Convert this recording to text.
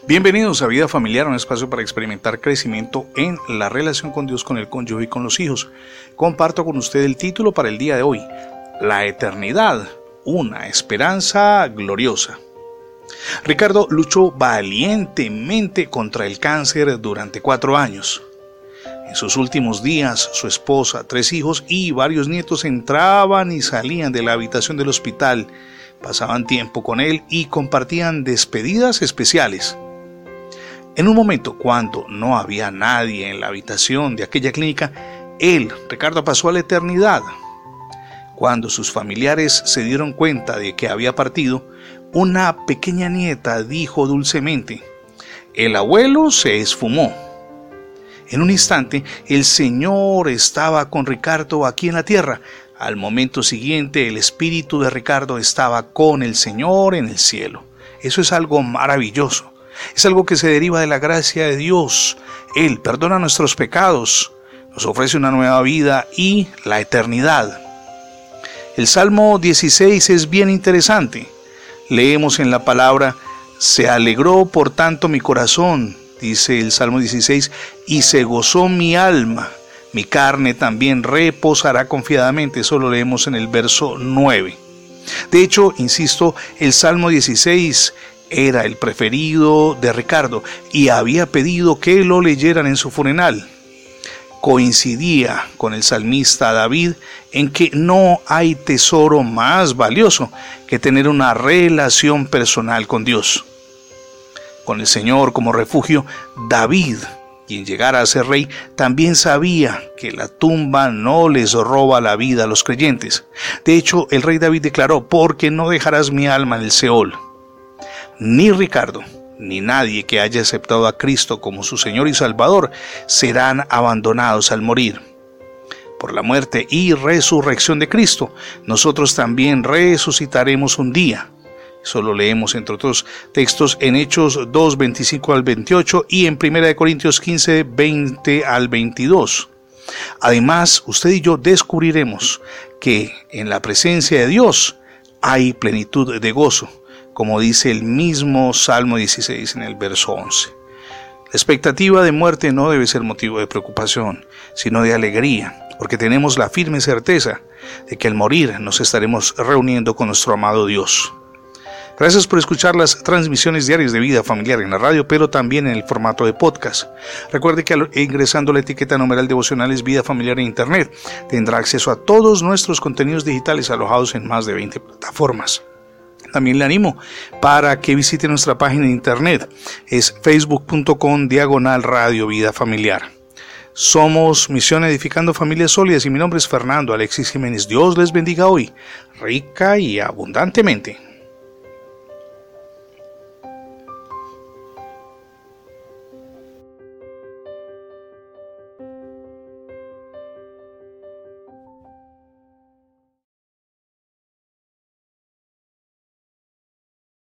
Bienvenidos a Vida Familiar, un espacio para experimentar crecimiento en la relación con Dios, con el cónyuge y con los hijos. Comparto con usted el título para el día de hoy, La eternidad, una esperanza gloriosa. Ricardo luchó valientemente contra el cáncer durante cuatro años. En sus últimos días, su esposa, tres hijos y varios nietos entraban y salían de la habitación del hospital, pasaban tiempo con él y compartían despedidas especiales. En un momento, cuando no había nadie en la habitación de aquella clínica, él, Ricardo, pasó a la eternidad. Cuando sus familiares se dieron cuenta de que había partido, una pequeña nieta dijo dulcemente, el abuelo se esfumó. En un instante, el Señor estaba con Ricardo aquí en la tierra. Al momento siguiente, el espíritu de Ricardo estaba con el Señor en el cielo. Eso es algo maravilloso. Es algo que se deriva de la gracia de Dios. Él perdona nuestros pecados, nos ofrece una nueva vida y la eternidad. El Salmo 16 es bien interesante. Leemos en la palabra, se alegró por tanto mi corazón, dice el Salmo 16, y se gozó mi alma. Mi carne también reposará confiadamente. Eso lo leemos en el verso 9. De hecho, insisto, el Salmo 16 era el preferido de Ricardo y había pedido que lo leyeran en su funeral. Coincidía con el salmista David en que no hay tesoro más valioso que tener una relación personal con Dios. Con el Señor como refugio, David, quien llegara a ser rey, también sabía que la tumba no les roba la vida a los creyentes. De hecho, el rey David declaró, porque no dejarás mi alma en el Seol ni Ricardo, ni nadie que haya aceptado a Cristo como su Señor y Salvador serán abandonados al morir. Por la muerte y resurrección de Cristo, nosotros también resucitaremos un día. Eso lo leemos entre otros textos en Hechos 2, 25 al 28 y en 1 Corintios 15, 20 al 22. Además, usted y yo descubriremos que en la presencia de Dios hay plenitud de gozo como dice el mismo Salmo 16 en el verso 11. La expectativa de muerte no debe ser motivo de preocupación, sino de alegría, porque tenemos la firme certeza de que al morir nos estaremos reuniendo con nuestro amado Dios. Gracias por escuchar las transmisiones diarias de vida familiar en la radio, pero también en el formato de podcast. Recuerde que ingresando la etiqueta numeral devocionales Vida Familiar en Internet, tendrá acceso a todos nuestros contenidos digitales alojados en más de 20 plataformas también le animo para que visite nuestra página de internet. Es facebook.com diagonal radio vida familiar. Somos Misión Edificando Familias Sólidas y mi nombre es Fernando Alexis Jiménez. Dios les bendiga hoy, rica y abundantemente.